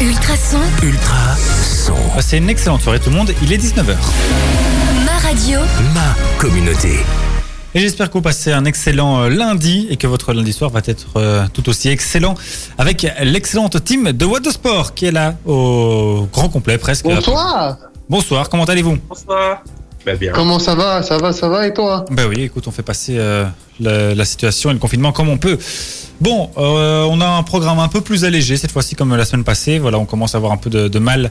Ultrason, Ultra son. C'est une excellente soirée tout le monde, il est 19h. ma radio, Ma communauté. Et j'espère que vous passez un excellent euh, lundi et que votre lundi soir va être euh, tout aussi excellent avec l'excellente team de What the Sport qui est là au grand complet presque. Bonsoir Bonsoir, comment allez-vous? Bonsoir. Bah bien. Comment ça va? Ça va, ça va et toi? Ben oui, écoute, on fait passer euh, la, la situation et le confinement comme on peut. Bon, euh, on a un programme un peu plus allégé cette fois-ci comme la semaine passée. Voilà, on commence à avoir un peu de, mal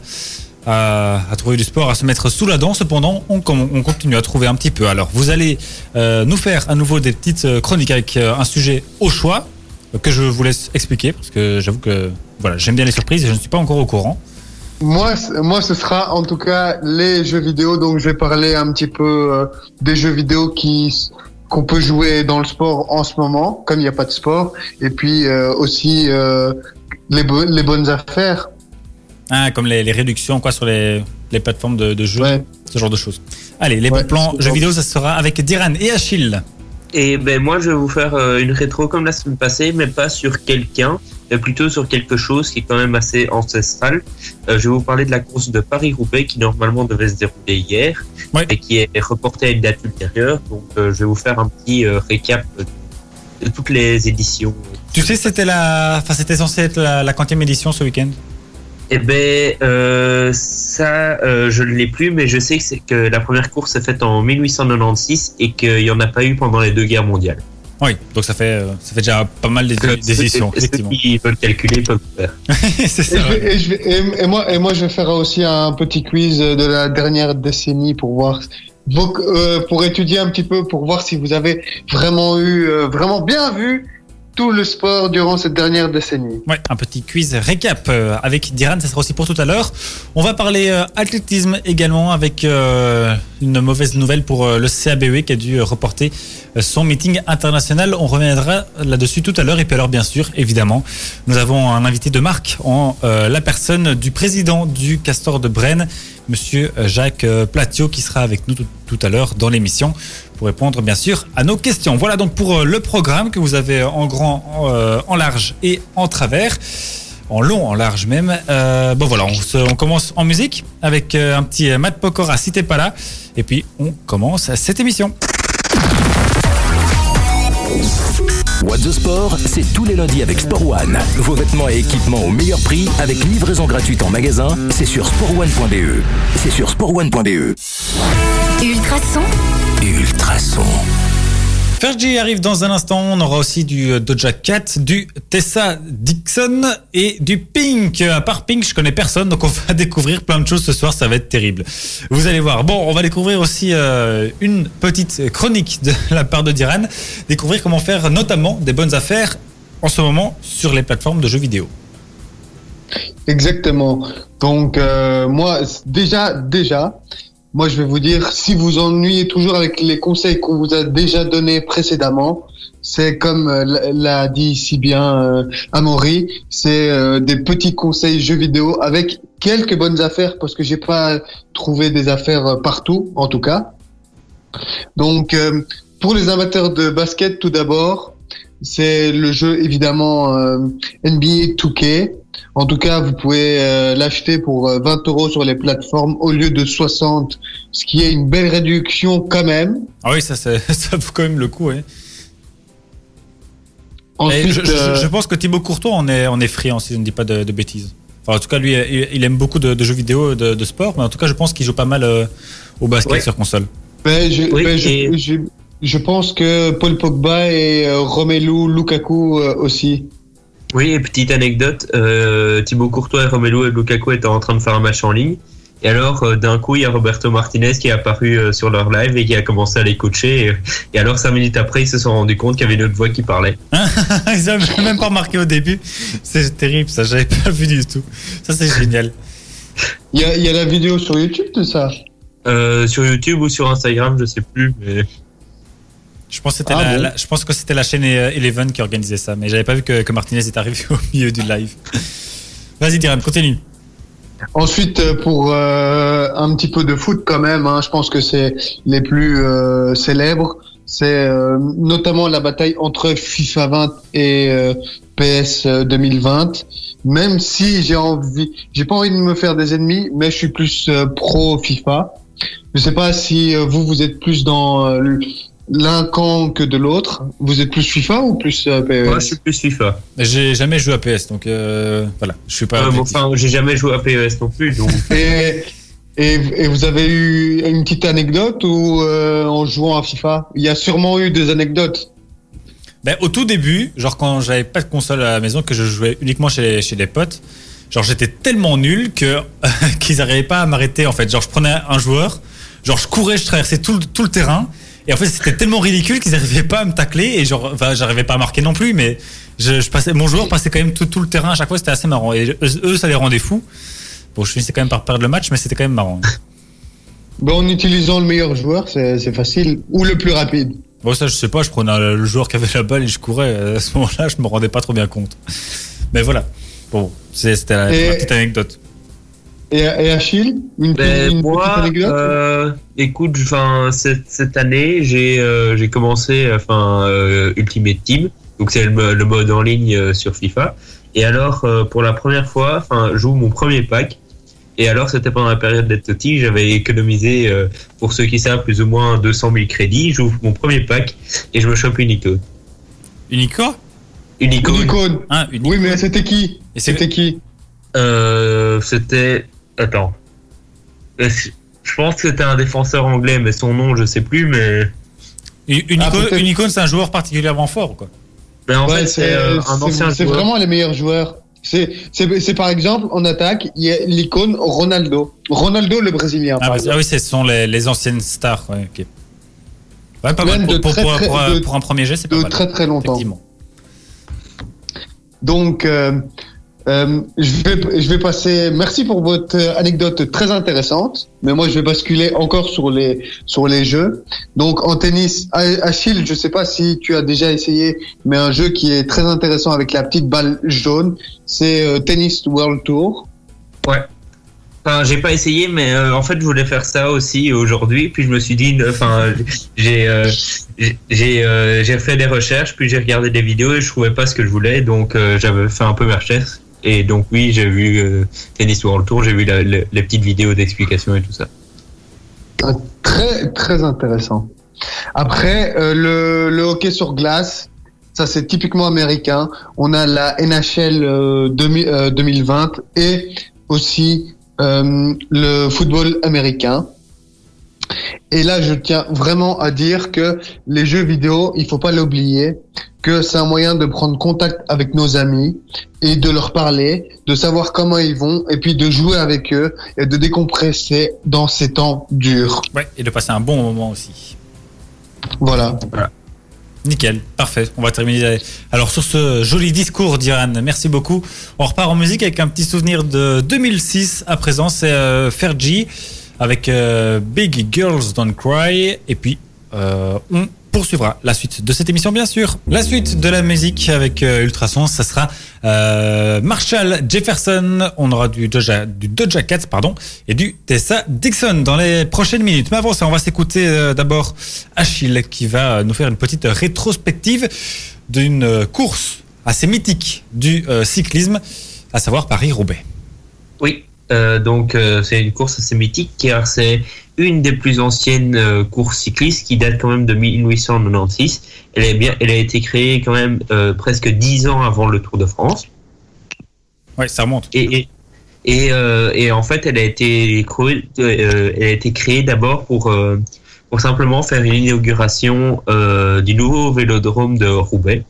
à, trouver du sport, à se mettre sous la dent. Cependant, on, continue à trouver un petit peu. Alors, vous allez euh, nous faire à nouveau des petites euh, chroniques avec euh, un sujet au choix euh, que je vous laisse expliquer parce que j'avoue que voilà, j'aime bien les surprises et je ne suis pas encore au courant. moi, moi, ce sera en tout cas les jeux vidéo. Donc, je vais parler un petit peu des jeux vidéo qui qu'on peut jouer dans le sport en ce moment, comme il n'y a pas de sport. Et puis euh, aussi euh, les, bo- les bonnes affaires. Ah, comme les, les réductions quoi sur les, les plateformes de, de jeux, Ouais. ce genre de choses. Allez, les Ouais, bons plans jeux vidéo, ça sera avec Diran et Achille. Et ben moi je vais vous faire euh, une rétro comme la semaine passée, mais pas sur quelqu'un, mais plutôt sur quelque chose qui est quand même assez ancestral. Euh, je vais vous parler de la course de Paris-Roubaix qui normalement devait se dérouler hier Ouais. et qui est reportée à une date ultérieure. Donc euh, je vais vous faire un petit euh, récap de toutes les éditions. Tu sais, c'était la, enfin, c'était censé être la, la quantième édition ce week-end. Eh ben, euh, ça, euh, je ne l'ai plus, mais je sais que, que la première course s'est faite en 1896 et qu'il n'y en a pas eu pendant les deux guerres mondiales. Oui, donc ça fait, euh, ça fait déjà pas mal des, des éditions, Ceux- qui veulent calculer peuvent le faire. c'est Et, ça. je vais- ouais. et je vais- et- et moi, et moi, je vais faire aussi un petit quiz de la dernière décennie pour voir, vos- euh, pour étudier un petit peu, pour voir si vous avez vraiment eu, euh, vraiment bien vu tout le sport durant cette dernière décennie. Ouais, un petit quiz récap euh, avec Diran, ça sera aussi pour tout à l'heure. On va parler euh, athlétisme également avec euh, une mauvaise nouvelle pour le CABE qui a dû reporter son meeting international. On reviendra là-dessus tout à l'heure. Et puis alors, bien sûr, évidemment, nous avons un invité de marque en la personne du président du Castor de Brenne, Monsieur Jacques Platio, qui sera avec nous tout à l'heure dans l'émission pour répondre bien sûr à nos questions. Voilà donc pour euh, le programme que vous avez en grand, en, euh, en large et en travers. En long, en large même. Euh, bon voilà, on, se- on commence en musique avec euh, un petit euh, Matt Pokora si t'es pas là. Et puis on commence cette émission. What the Sport, c'est tous les lundis avec Sport One. Vos vêtements et équipements au meilleur prix avec livraison gratuite en magasin. C'est sur sportone.be. C'est sur sportone.be. Ultrason, Ultrason. Fergie arrive dans un instant. On aura aussi du euh, Doja Cat, du Tessa Dixon et du Pink. À part Pink, je connais personne, donc on va découvrir plein de choses ce soir. Ça va être terrible. Vous allez voir. Bon, on va découvrir aussi euh, une petite chronique de la part de Diran. Découvrir comment faire notamment des bonnes affaires en ce moment sur les plateformes de jeux vidéo. Exactement. Donc euh, moi déjà déjà moi je vais vous dire si vous ennuyez toujours avec les conseils qu'on vous a déjà donnés précédemment, c'est comme euh, l'a- dit si bien euh, Amaury, c'est euh, des petits conseils jeux vidéo avec quelques bonnes affaires parce que j'ai pas trouvé des affaires euh, partout en tout cas. Donc euh, pour les amateurs de basket tout d'abord, c'est le jeu évidemment euh, NBA 2K. En tout cas, vous pouvez euh, l'acheter pour euh, 20 euros sur les plateformes au lieu de 60, ce qui est une belle réduction quand même. Ah oui, ça, vaut quand même le coup. Ensuite, je, je- euh, je pense que Thibaut Courtois en est, en est friand, si je ne dis pas de, de bêtises. Enfin, en tout cas, lui, il, aime beaucoup de, de jeux vidéo, de, de sport, mais en tout cas, je pense qu'il joue pas mal euh, au basket Ouais. sur console. ben, je, Oui, ben, je, et- je, je pense que Paul Pogba et euh, Romelu Lukaku euh, aussi. Oui, et petite anecdote, euh, Thibaut Courtois, et Romelu et Lukaku étaient en train de faire un match en ligne. Et alors, euh, d'un coup, il y a Roberto Martinez qui est apparu euh, sur leur live et qui a commencé à les coacher. Et, et alors, cinq minutes après, ils se sont rendus compte qu'il y avait une autre voix qui parlait. Ils avaient même pas remarqué au début. C'est terrible, ça, j'avais pas vu du tout. Ça, c'est génial. Il y a, il y a la vidéo sur YouTube de ça? Euh, sur YouTube ou sur Instagram, je sais plus. Mais... Je pense que c'était Ah la, bon la- je pense que c'était la chaîne euh, Eleven qui organisait ça, mais j'avais pas vu que, que Martinez est arrivé au milieu du live. Vas-y, Diran, continue. Ensuite, euh, pour euh, un petit peu de foot quand même, hein, je pense que c'est les plus euh, célèbres. C'est euh, notamment la bataille entre FIFA 20 et euh, PS 2020. Même si j'ai envie, j'ai pas envie de me faire des ennemis, mais je suis plus euh, pro FIFA. Je sais pas si euh, vous vous êtes plus dans euh, l'un camp que de l'autre. Vous êtes plus FIFA ou plus euh, PES Moi, je suis plus FIFA. J'ai jamais joué à PS, donc euh, voilà, je suis pas. Euh, bon, objectif. enfin, j'ai jamais joué à PES non plus, donc. et, et, et vous avez eu une petite anecdote ou euh, en jouant à FIFA? Il y a sûrement eu des anecdotes. Ben, au tout début, genre quand j'avais pas de console à la maison, que je jouais uniquement chez, chez des potes, genre j'étais tellement nul que qu'ils n'arrivaient pas à m'arrêter en fait. Genre je prenais un joueur, genre je courais, je traversais tout, le- tout le terrain, et en fait c'était tellement ridicule qu'ils n'arrivaient pas à me tacler, et genre, enfin j'arrivais pas à marquer non plus, mais je, je passais, mon joueur passait quand même tout, tout le terrain à chaque fois, c'était assez marrant. Et eux, ça les rendait fous. Bon, je finissais quand même par perdre le match, mais c'était quand même marrant. Ben, en utilisant le meilleur joueur, c'est facile. Ou le plus rapide. Bon, ça, je sais pas, je prenais le joueur qui avait la balle et je courais. À ce moment-là, je me rendais pas trop bien compte. Mais voilà. Bon, c'était la petite anecdote. Et, et Achille Une, Ben, une moi, petite anecdote? euh, écoute, enfin cette, cette année, j'ai euh, j'ai commencé enfin euh, Ultimate Team, donc c'est le, mo- le mode en ligne euh, sur FIFA. Et alors euh, pour la première fois, enfin, je joue mon premier pack. Et alors c'était pendant la période d'être petit, j'avais économisé euh, pour ceux qui savent plus ou moins 200 000 crédits. J'ouvre mon premier pack et je me chope une icône. Une icône? Une icône. Hein. Oui, mais c'était qui? C'était qui? Euh, c'était attends. Euh, Je pense que c'était un défenseur anglais, mais son nom je sais plus, mais Unico, Ah, c'est un joueur particulièrement fort, quoi. mais en Ouais, fait c'est euh, un c'est- ancien C'est joueur. vraiment les meilleurs joueurs. C'est c'est- c'est par exemple, en attaque, il y a l'icône Ronaldo. Ronaldo, le Brésilien. Ah, bah, ah oui, ce sont les, les anciennes stars. Ouais, pas Même mal. Pour, pour, très, pour- très- pour- de- pour un premier jet, c'est pas de mal. très très longtemps. Donc, euh, euh, je, vais, passer. Merci pour votre euh, anecdote très intéressante. Mais moi, je vais basculer encore sur les sur les jeux. Donc, en tennis, Achille, je sais pas si tu as déjà essayé, mais un jeu qui est très intéressant avec la petite balle jaune, c'est euh, Tennis World Tour. Enfin, j'ai pas essayé, mais en fait, je voulais faire ça aussi aujourd'hui. Puis je me suis dit, enfin, j'ai euh, j'ai euh, fait des recherches, puis j'ai regardé des vidéos et je trouvais pas ce que je voulais, donc j'avais fait un peu mes recherches. Et donc oui, j'ai vu euh, Tennis World Tour, j'ai vu les petites vidéos d'explication et tout ça. Ah, Très très intéressant. Après, euh, le, hockey sur glace, ça c'est typiquement américain. On a la NHL euh, 2000, euh, 2020 et aussi euh, le football américain. Et là, je tiens vraiment à dire que les jeux vidéo, il faut pas l'oublier, que c'est un moyen de prendre contact avec nos amis et de leur parler, de savoir comment ils vont, et puis de jouer avec eux et de décompresser dans ces temps durs. Ouais, et de passer un bon moment aussi. Voilà. Nickel, parfait. On va terminer. Alors sur ce joli discours d'Iran, merci beaucoup. On repart en musique avec un petit souvenir de 2006 à présent. C'est euh, Fergie avec euh, Big Girls Don't Cry. Et puis euh, on poursuivra la suite de cette émission, bien sûr. La suite de la musique avec euh, Ultrason, ça sera euh, Marshall Jefferson. On aura du Doja, du Doja Cat, pardon, et du Tessa Dixon dans les prochaines minutes. Mais avant ça, on va s'écouter euh, d'abord Achille qui va nous faire une petite rétrospective d'une course assez mythique du cyclisme, à savoir Paris-Roubaix. Oui, euh, donc euh, c'est une course assez mythique car c'est une des plus anciennes euh, courses cyclistes qui date quand même de 1896. Elle, est bien, elle a été créée quand même presque dix ans avant le Tour de France. Ouais, ça remonte. Et, et, et, et en fait, elle a été créée, elle a été créée d'abord pour, pour simplement faire une inauguration du nouveau vélodrome de Roubaix.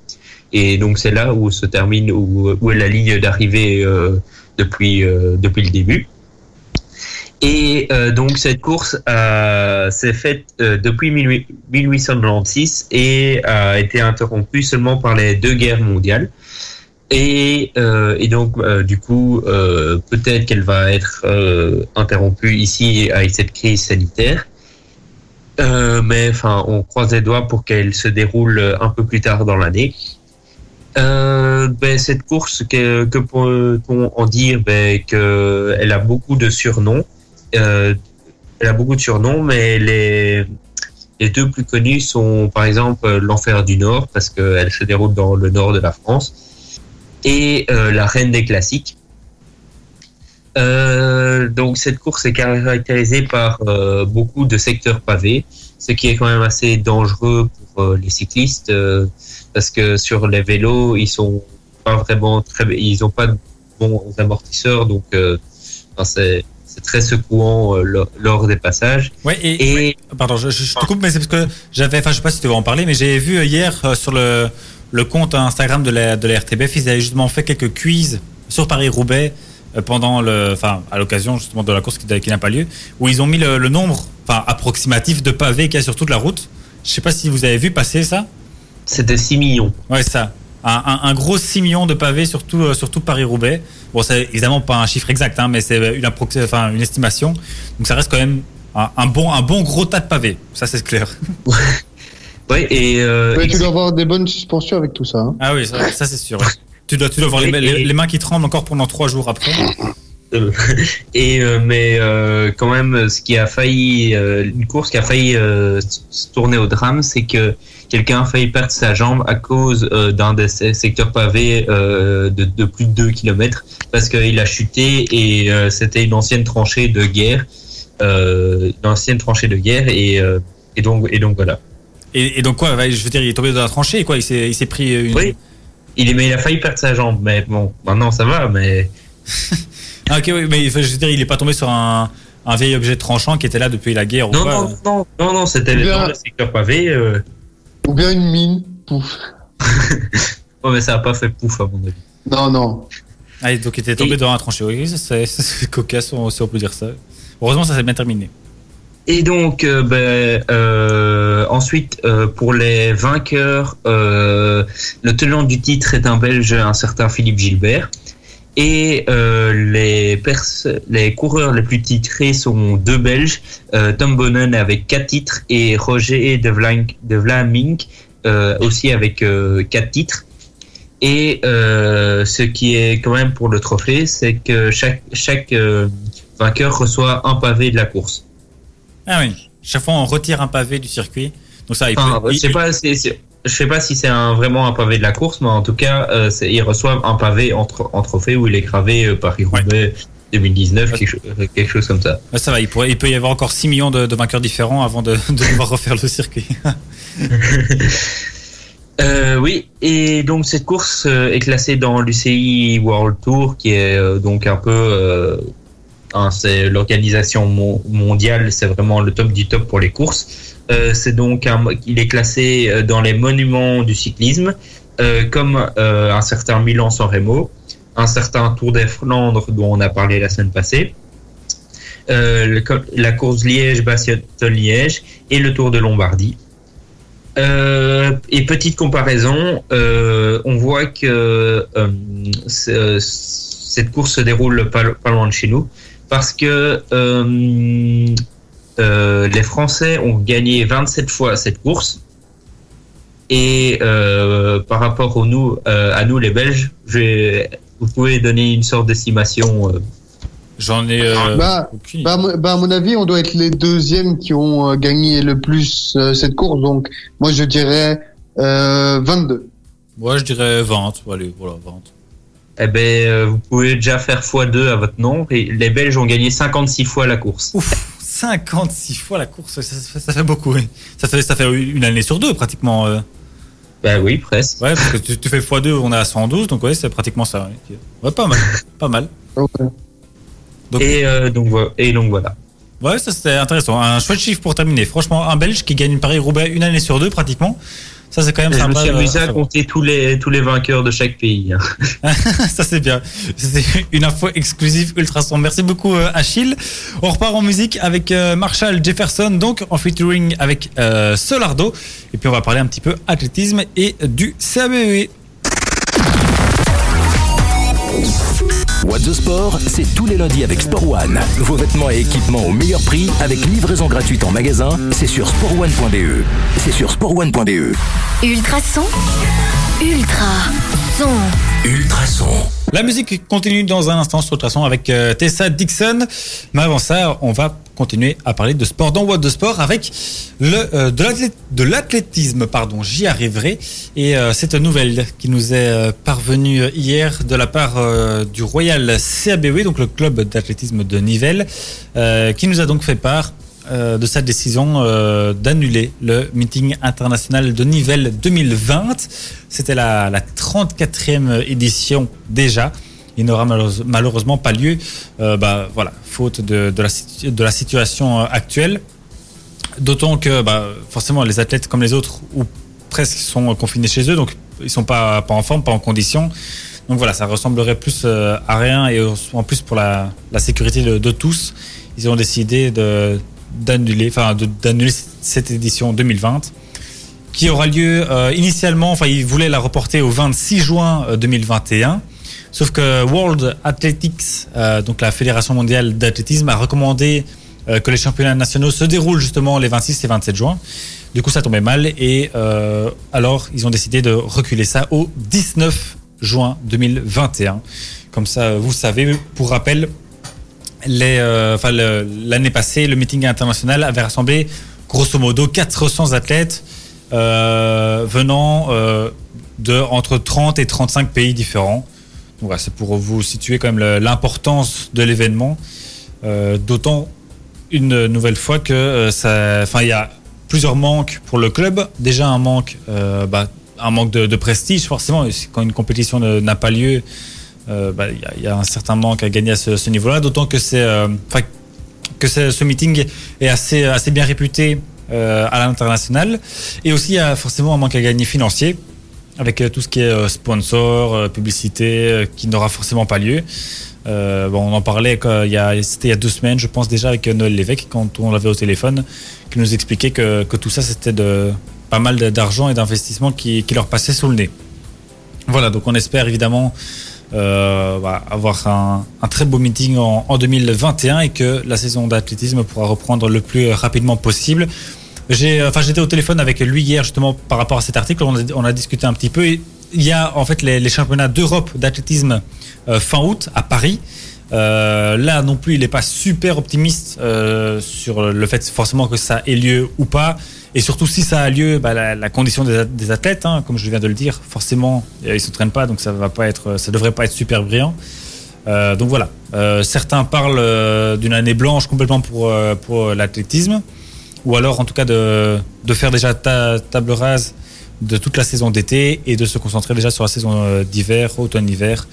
Et donc c'est là où se termine, où, où est la ligne d'arrivée depuis, euh, depuis le début. Et euh, donc cette course euh, s'est faite depuis 18- 1896 et a été interrompue seulement par les deux guerres mondiales. Et, et donc du coup peut-être qu'elle va être interrompue ici avec cette crise sanitaire. Mais enfin, on croise les doigts pour qu'elle se déroule un peu plus tard dans l'année. Euh, ben, cette course, que, peut-on en dire? Ben, que Elle a beaucoup de surnoms. Euh, elle a beaucoup de surnoms, mais les, deux plus connus sont par exemple l'Enfer du Nord, parce qu'elle se déroule dans le nord de la France, et la reine des classiques. donc cette course est caractérisée par beaucoup de secteurs pavés, ce qui est quand même assez dangereux pour les cyclistes parce que sur les vélos ils sont pas vraiment très, ils ont pas de bons amortisseurs, donc c'est c'est très secouant euh, lors des passages. Ouais, et, pardon, je, te coupe, mais c'est parce que j'avais, enfin, je sais pas si tu veux en parler, mais j'ai vu hier euh, sur le, le compte Instagram de la, de la RTBF, ils avaient justement fait quelques quiz sur Paris-Roubaix euh, pendant le, enfin, à l'occasion justement de la course qui, qui n'a pas lieu, où ils ont mis le, nombre, enfin, approximatif de pavés qu'il y a sur toute la route. Je sais pas si vous avez vu passer ça. C'était 6 millions. Ouais, ça. Un, un, gros 6 millions de pavés sur tout, sur tout Paris-Roubaix. Bon, c'est évidemment pas un chiffre exact, hein, mais c'est une, enfin, une estimation. Donc ça reste quand même un, bon, un bon gros tas de pavés. Ça, c'est clair. oui, et. Euh, tu dois avoir des bonnes suspensions avec tout ça. Hein. Ah oui, ça, c'est sûr. tu, dois, tu dois avoir les, mains qui tremblent encore pendant trois jours après. Et euh, mais euh, quand même, ce qui a failli, une course qui a failli se tourner au drame, c'est que quelqu'un a failli perdre sa jambe à cause euh, d'un des secteurs pavés euh, de, plus de 2 km parce qu'il a chuté et euh, c'était une ancienne tranchée de guerre, une ancienne tranchée de guerre et, et donc et donc voilà. Et, donc quoi, je veux dire, il est tombé dans la tranchée quoi, il s'est pris une... Oui. Il, mais il a failli perdre sa jambe, mais bon, maintenant ça va, mais. ah, ok, oui, mais je veux dire, il est pas tombé sur un, un vieil objet tranchant qui était là depuis la guerre non, ou quoi Non, non, non, non, c'était dans le secteur pavé. Ou bien une mine, pouf. oh, mais ça n'a pas fait pouf à mon avis. Non, non. Ah, donc il était tombé dans un tranché. Oui, c'est cocasse, si on peut dire ça. Heureusement, ça s'est bien terminé. Et donc, euh, ben, euh, ensuite, euh, pour les vainqueurs, le tenant du titre est un Belge, un certain Philippe Gilbert. Et les, les coureurs les plus titrés sont deux Belges, Tom Bonnen avec quatre titres et Roger de, Vlaming aussi avec quatre titres. Et ce qui est quand même pour le trophée, c'est que chaque, chaque vainqueur reçoit un pavé de la course. Ah oui. Chaque fois, on retire un pavé du circuit. Donc ça, il peut, pas, je sais pas si c'est un, vraiment un pavé de la course, mais en tout cas, euh, il reçoit un pavé en, en, trophée où il est gravé euh, Paris-Roubaix 2019, quelque, chose comme ça. ça va, il, pourrait, il peut y avoir encore 6 millions de, vainqueurs différents avant de, de devoir refaire le circuit. Euh, oui, et donc cette course est classée dans l'UCI World Tour, qui est donc un peu Hein, c'est l'organisation mondiale, c'est vraiment le top du top pour les courses. Euh, c'est donc il est classé euh, dans les monuments du cyclisme, euh, comme un certain Milan-San Remo, un certain Tour des Flandres dont on a parlé la semaine passée, la course Liège-Bastogne-Liège et le Tour de Lombardie. et petite comparaison, on voit que cette course se déroule pas, loin de chez nous parce que euh, euh, les Français ont gagné 27 fois cette course. Et euh, par rapport au nous, à nous les Belges, vous pouvez donner une sorte d'estimation J'en ai. Bah, bah, bah, à mon avis, on doit être les deuxièmes qui ont gagné le plus cette course. Donc, moi, je dirais 22. Moi, je dirais 20. Allez, voilà, 20 eh ben, euh, vous pouvez déjà faire x2 à votre nom. Et les Belges ont gagné 56 fois la course. Ouf, 56 fois la course, ça, fait beaucoup. Oui. Ça, fait, ça fait une année sur deux pratiquement. Euh. Ben oui, presque. Ouais, parce que tu, fais x2, on est à 112, donc ouais, c'est pratiquement ça. Ouais, pas mal. pas mal. et, euh, donc, et donc voilà. Ouais, ça c'était intéressant. Un chouette chiffre pour terminer. Franchement, un Belge qui gagne une Paris-Roubaix une année sur deux pratiquement. Ça, c'est quand même sympa. Je me suis amusé à compter tous les, tous les vainqueurs de chaque pays. Ça, c'est bien. C'est une info exclusive Ultrason. Merci beaucoup, euh, Achille. On repart en musique avec euh, Marshall Jefferson, donc en featuring avec euh, Solardo. Et puis, on va parler un petit peu athlétisme et du CABE. What the Sport, c'est tous les lundis avec Sport One. Vos vêtements et équipements au meilleur prix avec livraison gratuite en magasin, c'est sur sportone.de. C'est sur sportone.de. Ultrason. Ultra son. Ultrason. La musique continue dans un instant sur Ultrason avec euh, Tessa Dixon. Mais avant ça, on va continuer à parler de sport dans What de Sport avec le, euh, de l'athlétisme. Pardon, j'y arriverai. Et euh, cette nouvelle qui nous est euh, parvenue hier de la part du Royal CABW, donc le club d'athlétisme de Nivelles, qui nous a donc fait part de sa décision d'annuler le meeting international de Nivelles 2020. C'était la, la 34e édition déjà il n'aura malheureusement pas lieu, euh, bah, voilà, faute de, la, situation euh, actuelle. D'autant que bah, forcément les athlètes comme les autres ou presque sont confinés chez eux, donc ils sont pas, pas en forme, pas en condition. Donc voilà, ça ressemblerait plus euh, à rien et en plus pour la, sécurité de, tous, ils ont décidé d'annuler, enfin cette édition 2020 qui aura lieu euh, initialement, enfin ils voulaient la reporter au 26 juin 2021. Sauf que World Athletics, euh, donc la Fédération mondiale d'athlétisme, a recommandé euh, que les championnats nationaux se déroulent justement les 26 et 27 juin. Du coup, ça tombait mal et euh, alors ils ont décidé de reculer ça au 19 juin 2021. Comme ça, vous savez, pour rappel, l'année passée, le meeting international avait rassemblé grosso modo 400 athlètes venant de entre 30 et 35 pays différents c'est pour vous situer quand même l'importance de l'événement. Euh, d'autant une nouvelle fois que euh, enfin, il y a plusieurs manques pour le club. Déjà un manque, euh, bah, un manque de, prestige forcément. Quand une compétition n'a pas lieu, bah, il y, a un certain manque à gagner à ce, niveau-là. D'autant que c'est, que ce meeting est assez, assez bien réputé à l'international. Et aussi, il y a forcément un manque à gagner financier avec euh, tout ce qui est euh, sponsor, euh, publicité, qui n'aura forcément pas lieu. bon, on en parlait il y a, c'était il y a deux semaines, je pense déjà avec Noël Lévesque quand on l'avait au téléphone, qui nous expliquait que, que tout ça c'était pas mal d'argent et d'investissement qui, leur passait sous le nez. Voilà, donc on espère évidemment bah, avoir un, très beau meeting en 2021 et que la saison d'athlétisme pourra reprendre le plus rapidement possible. J'ai, enfin, j'étais au téléphone avec lui hier justement par rapport à cet article. On a, discuté un petit peu. il y a en fait les, championnats d'Europe d'athlétisme euh, fin août à Paris. Euh, là non plus, il n'est pas super optimiste euh, sur le fait forcément que ça ait lieu ou pas. Et surtout si ça a lieu, bah, la, condition des, des athlètes, hein, comme je viens de le dire, forcément euh, ils s'entraînent pas, donc ça ça devrait pas être super brillant. Euh, donc voilà, certains parlent d'une année blanche complètement pour pour l'athlétisme ou alors en tout cas de, de faire déjà ta, table rase de toute la saison d'été et de se concentrer déjà sur la saison euh, d'hiver, automne-hiver,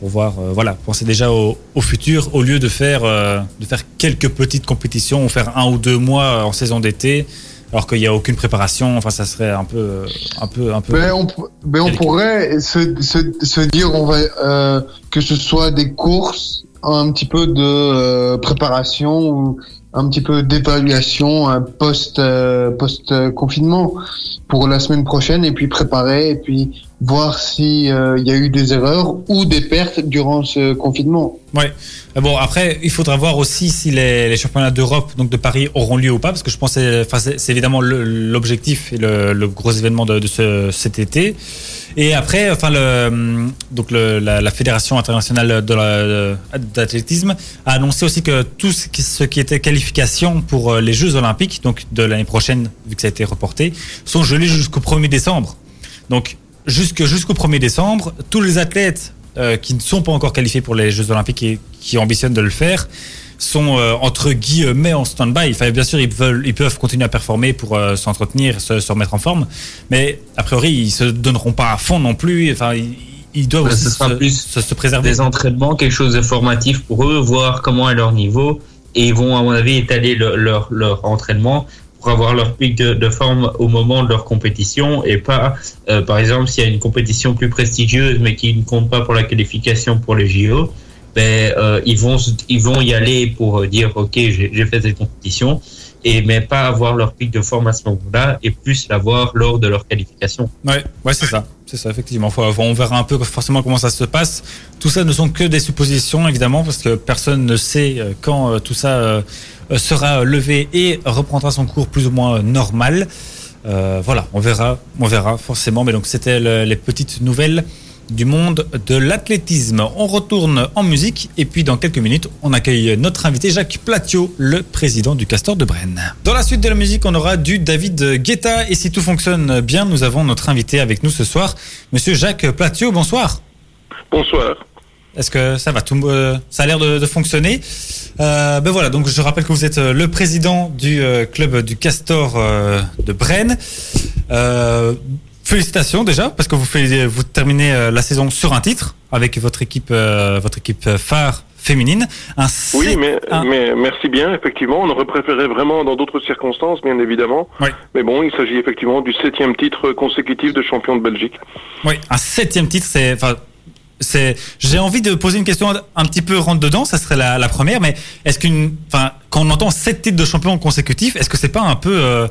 pour voir, euh, voilà, penser déjà au, au, futur au lieu de faire, euh, de faire quelques petites compétitions ou faire un ou deux mois en saison d'été. Alors qu'il n'y a aucune préparation, enfin ça serait un peu, un peu, un peu. Mais on, mais on pourrait se, se, se, dire, on va, euh, que ce soit des courses, un petit peu de préparation ou un petit peu d'évaluation post euh, post confinement pour la semaine prochaine et puis préparer et puis voir si euh, il y a eu des erreurs ou des pertes durant ce confinement. Ouais. Bon après il faudra voir aussi si les, championnats d'Europe donc de Paris auront lieu ou pas parce que je pense enfin c'est évidemment l'objectif et le, gros événement de, de ce, cet été. Et après, enfin, le, donc la, Fédération internationale d'athlétisme a annoncé aussi que tout ce qui, ce qui, était qualification pour euh, les Jeux olympiques, donc de l'année prochaine, vu que ça a été reporté, sont gelés jusqu'au 1er décembre. Donc, jusqu'au 1er décembre, tous les athlètes euh, qui ne sont pas encore qualifiés pour les Jeux olympiques et qui ambitionnent de le faire, sont euh, entre guillemets en stand-by. Enfin, bien sûr, ils veulent, ils peuvent continuer à performer pour euh, s'entretenir, se, se, remettre en forme, mais a priori, ils se donneront pas à fond non plus. Enfin, ils, ils doivent aussi ce se, plus se, se, préserver. Des entraînements, quelque chose de formatif pour eux, voir comment est leur niveau, et ils vont, à mon avis, étaler le, leur, leur entraînement pour avoir leur pic de, de, forme au moment de leur compétition et pas, euh, par exemple, s'il y a une compétition plus prestigieuse mais qui ne compte pas pour la qualification pour les JO, ben, euh, ils, vont, ils vont y aller pour dire ok j'ai fait cette compétition et mais pas avoir leur pic de forme à ce moment-là et plus l'avoir lors de leur qualification. Ouais, ouais c'est ça, c'est ça effectivement. On verra un peu forcément comment ça se passe. Tout ça ne sont que des suppositions évidemment parce que personne ne sait euh, quand euh, tout ça euh, sera levé et reprendra son cours plus ou moins normal. Euh, voilà, on verra, on verra forcément. Mais donc c'était le, les petites nouvelles du monde de l'athlétisme. On retourne en musique et puis dans quelques minutes, on accueille notre invité Jacques Platio, le président du Castor de Brenne. Dans la suite de la musique, on aura du David Guetta et si tout fonctionne bien, nous avons notre invité avec nous ce soir, monsieur Jacques Platio. Bonsoir. Bonsoir. Est-ce que ça va tout, euh, Ça a l'air de, fonctionner? Euh, ben voilà, donc je rappelle que vous êtes euh, le président du club du Castor de Brenne. Félicitations déjà parce que vous, faites, vous terminez la saison sur un titre avec votre équipe, votre équipe phare féminine. oui, mais, mais merci bien. Effectivement, on aurait préféré vraiment dans d'autres circonstances, bien évidemment. Mais bon, il s'agit effectivement du septième titre consécutif de champion de Belgique. Oui, un septième titre, c'est c'est, j'ai envie de poser une question un petit peu rentre dedans, ça serait la, première, mais est-ce qu'une, enfin, quand on entend sept titres de champion consécutifs, est-ce que c'est pas un peu, euh,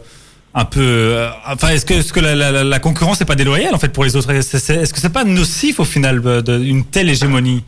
un peu, euh, enfin, est-ce que, la, concurrence n'est pas déloyale en fait pour les autres? Est-ce que c'est pas nocif au final d'une telle hégémonie?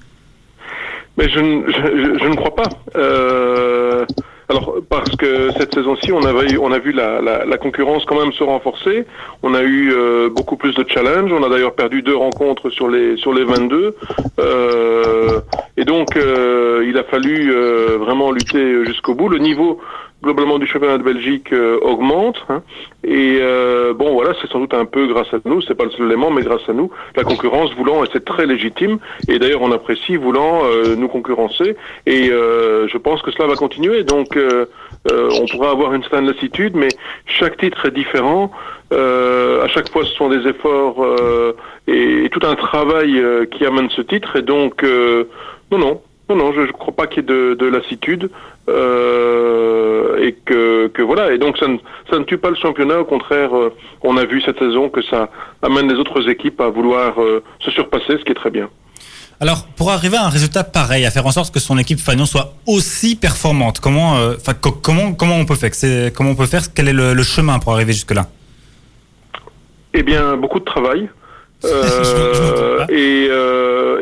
Mais je, je, ne crois pas. Euh... Alors parce que cette saison-ci, on on a vu la, concurrence quand même se renforcer. On a eu euh, beaucoup plus de challenges. On a d'ailleurs perdu deux rencontres sur les sur les 22. Euh, et donc euh, il a fallu euh, vraiment lutter jusqu'au bout. Le niveau globalement du championnat de Belgique euh, augmente. Hein. et euh, bon, voilà, c'est sans doute un peu grâce à nous, c'est pas le seul élément, mais grâce à nous, la concurrence voulant, et c'est très légitime, et d'ailleurs on apprécie voulant euh, nous concurrencer, et je pense que cela va continuer. Donc on pourra avoir une certaine lassitude, mais chaque titre est différent. à chaque fois, ce sont des efforts et, tout un travail qui amène ce titre, et donc non, non, non, non, je ne crois pas qu'il y ait de, de lassitude. Euh, et que, que, voilà. Et donc ça ne, ça ne tue pas le championnat. Au contraire, euh, on a vu cette saison que ça amène les autres équipes à vouloir euh, se surpasser, ce qui est très bien. Alors, pour arriver à un résultat pareil, à faire en sorte que son équipe Fagnon soit aussi performante, comment, comment, comment on peut faire Comment on peut faire Quel est le, le chemin pour arriver jusque là Eh bien, beaucoup de travail. et,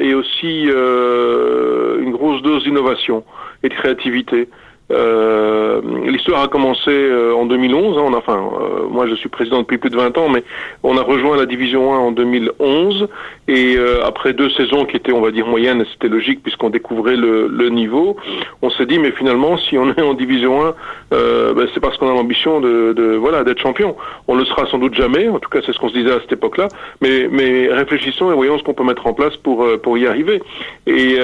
et aussi une grosse dose d'innovation et de créativité. Euh, L'histoire a commencé euh, en 2011. Hein, enfin, euh, moi je suis président depuis plus de 20 ans, mais on a rejoint la Division 1 en 2011. Et euh, après deux saisons qui étaient, on va dire, moyennes, c'était logique puisqu'on découvrait le, le, niveau, on s'est dit, mais finalement, si on est en Division 1, ben, c'est parce qu'on a l'ambition de, de, voilà d'être champion. On le sera sans doute jamais, en tout cas c'est ce qu'on se disait à cette époque-là, mais, mais réfléchissons et voyons ce qu'on peut mettre en place pour, pour y arriver. Et,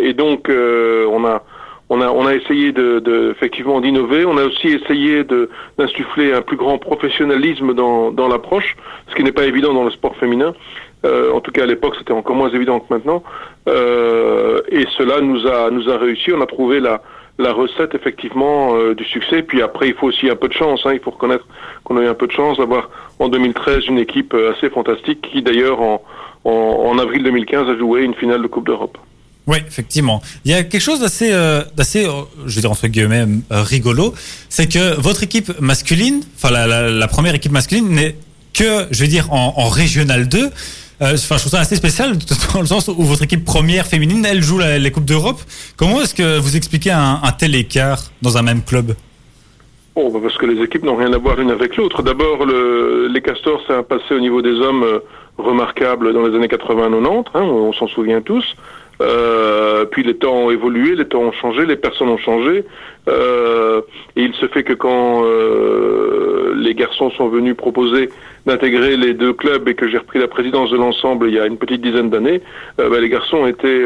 et donc, on a on a, essayé de, effectivement d'innover. On a aussi essayé d'insuffler un plus grand professionnalisme dans, dans l'approche, ce qui n'est pas évident dans le sport féminin. Euh, en tout cas, à l'époque, c'était encore moins évident que maintenant. Euh, et cela nous a nous a réussi. On a trouvé la la recette effectivement euh, du succès. Puis après, il faut aussi un peu de chance. Hein. Il faut reconnaître qu'on a eu un peu de chance d'avoir en 2013 une équipe assez fantastique qui d'ailleurs en, en avril 2015 a joué une finale de Coupe d'Europe. Oui, effectivement. Il y a quelque chose d'assez, euh, d'assez, euh, je vais dire entre guillemets, euh, rigolo, c'est que votre équipe masculine, enfin la, première équipe masculine n'est que, je vais dire, en, en régional 2. Enfin, je trouve ça assez spécial dans le sens où votre équipe première féminine, elle joue les coupes d'Europe. Comment est-ce que vous expliquez un, tel écart dans un même club? Bon, bah, parce que les équipes n'ont rien à voir l'une avec l'autre. D'abord, le, les Castors, c'est un passé au niveau des hommes remarquable dans les années 80-90, hein, on s'en souvient tous. Euh, puis les temps ont évolué, les temps ont changé, les personnes ont changé. Euh, et il se fait que quand euh, les garçons sont venus proposer d'intégrer les deux clubs et que j'ai repris la présidence de l'ensemble il y a une petite dizaine d'années, ben, les garçons étaient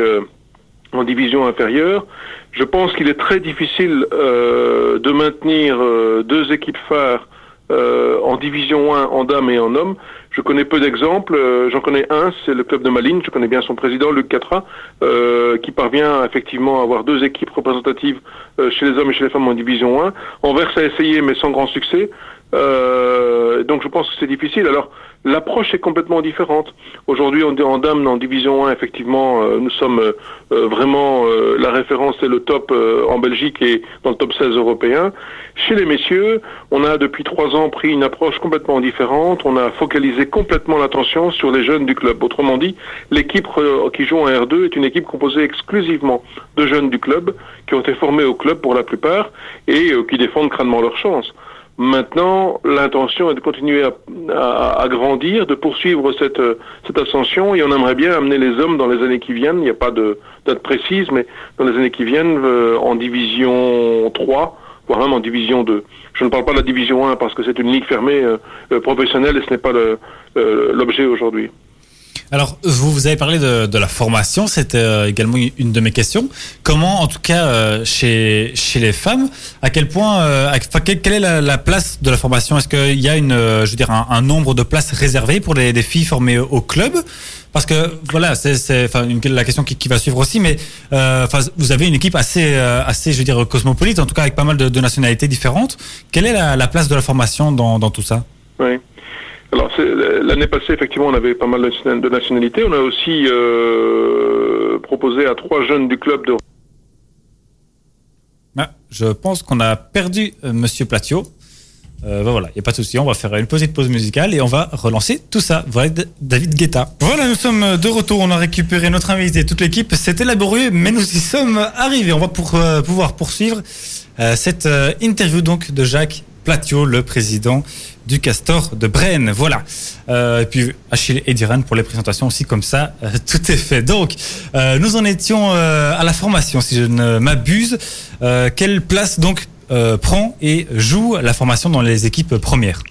en division inférieure. Je pense qu'il est très difficile de maintenir deux équipes phares en division 1 en dames et en hommes je connais peu d'exemples. Euh, j'en connais un, c'est le club de Malines. Je connais bien son président, Luc Catra, euh, qui parvient effectivement à avoir deux équipes représentatives euh, chez les hommes et chez les femmes en division 1. Anvers a essayé, mais sans grand succès. donc je pense que c'est difficile. Alors L'approche est complètement différente. Aujourd'hui, en dame, en division 1, effectivement, nous sommes vraiment la référence et le top en Belgique et dans le top 16 européen. Chez les messieurs, on a depuis trois ans pris une approche complètement différente. On a focalisé complètement l'attention sur les jeunes du club. Autrement dit, l'équipe qui joue en R2 est une équipe composée exclusivement de jeunes du club qui ont été formés au club pour la plupart et qui défendent crânement leur chance. Maintenant, l'intention est de continuer à, grandir, de poursuivre cette, cette ascension et on aimerait bien amener les hommes dans les années qui viennent, il n'y a pas de date précise, mais dans les années qui viennent euh, en division 3, voire même en division 2. Je ne parle pas de la division 1 parce que c'est une ligue fermée euh, professionnelle et ce n'est pas l'objet aujourd'hui. Alors, vous, vous avez parlé de, de la formation, c'était euh, également une de mes questions. Comment, en tout cas, euh, chez, chez les femmes, à quel point, euh, quelle, est la, place de la formation? Est-ce qu'il y a une, je veux dire, un, nombre de places réservées pour les, des filles formées au club? Parce que voilà, c'est la question qui, qui, va suivre aussi, mais vous avez une équipe assez, assez, je veux dire, cosmopolite, en tout cas avec pas mal de, de nationalités différentes. Quelle est la, la, place de la formation dans, dans tout ça? Oui. Alors l'année passée, effectivement, on avait pas mal de nationalités. On a aussi euh, proposé à trois jeunes du club de. Ah, je pense qu'on a perdu euh, Monsieur Platio. Euh, ben voilà, il n'y a pas de souci, on va faire une petite pause musicale et on va relancer tout ça. Voilà David Guetta. Voilà, nous sommes de retour, on a récupéré notre invité, toute l'équipe. C'était laborieux, mais nous y sommes arrivés. On va pour, pouvoir poursuivre cette interview donc de Jacques Platio, le président du Castor de Brenne. Voilà. Euh, et puis Achille et Diran pour les présentations aussi comme ça, euh, tout est fait. Donc, euh, nous en étions à la formation, si je ne m'abuse. quelle place donc prend et joue la formation dans les équipes premières?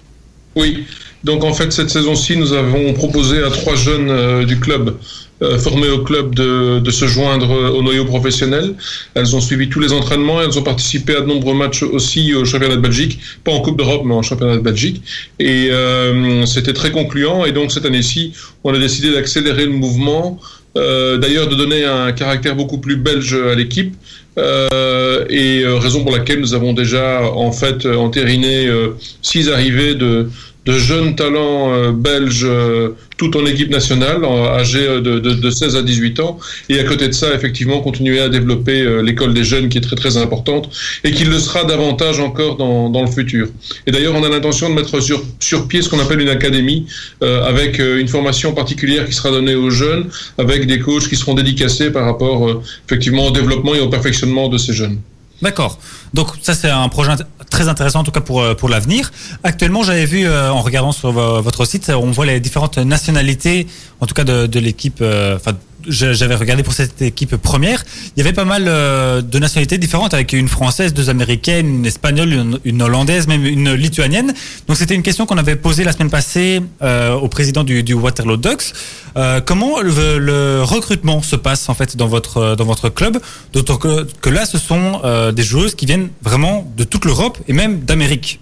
Oui. Donc en fait, cette saison-ci, nous avons proposé à trois jeunes du club euh, formées au club de, de, se joindre au noyau professionnel. Elles ont suivi tous les entraînements, elles ont participé à de nombreux matchs aussi au championnat de Belgique, pas en Coupe d'Europe, mais en championnat de Belgique. Et euh, c'était très concluant. Et donc cette année-ci, on a décidé d'accélérer le mouvement, euh, d'ailleurs de donner un caractère beaucoup plus belge à l'équipe. Euh, et euh, raison pour laquelle nous avons déjà en fait entériné six arrivées de, de jeunes talents euh, belges euh, tout en équipe nationale, âgés euh, de, de, 16 à 18 ans. Et à côté de ça, effectivement, continuer à développer l'école des jeunes qui est très très importante et qui le sera davantage encore dans, dans le futur. Et d'ailleurs, on a l'intention de mettre sur, sur pied ce qu'on appelle une académie avec une formation particulière qui sera donnée aux jeunes, avec des coachs qui seront dédicacés par rapport effectivement au développement et au perfectionnement de ces jeunes. D'accord. Donc ça c'est un projet très intéressant en tout cas pour euh, pour l'avenir. Actuellement, j'avais vu euh, en regardant sur votre site, on voit les différentes nationalités, en tout cas de, de l'équipe, euh, enfin j'avais regardé pour cette équipe première, il y avait pas mal euh, de nationalités différentes avec une française, deux américaines, une espagnole, une, hollandaise, même une lituanienne. Donc c'était une question qu'on avait posée la semaine passée euh, au président du, du Waterloo Ducks. Euh, comment le, recrutement se passe en fait dans votre dans votre club? D'autant que, que, là, ce sont des joueuses qui viennent vraiment de toute l'Europe et même d'Amérique.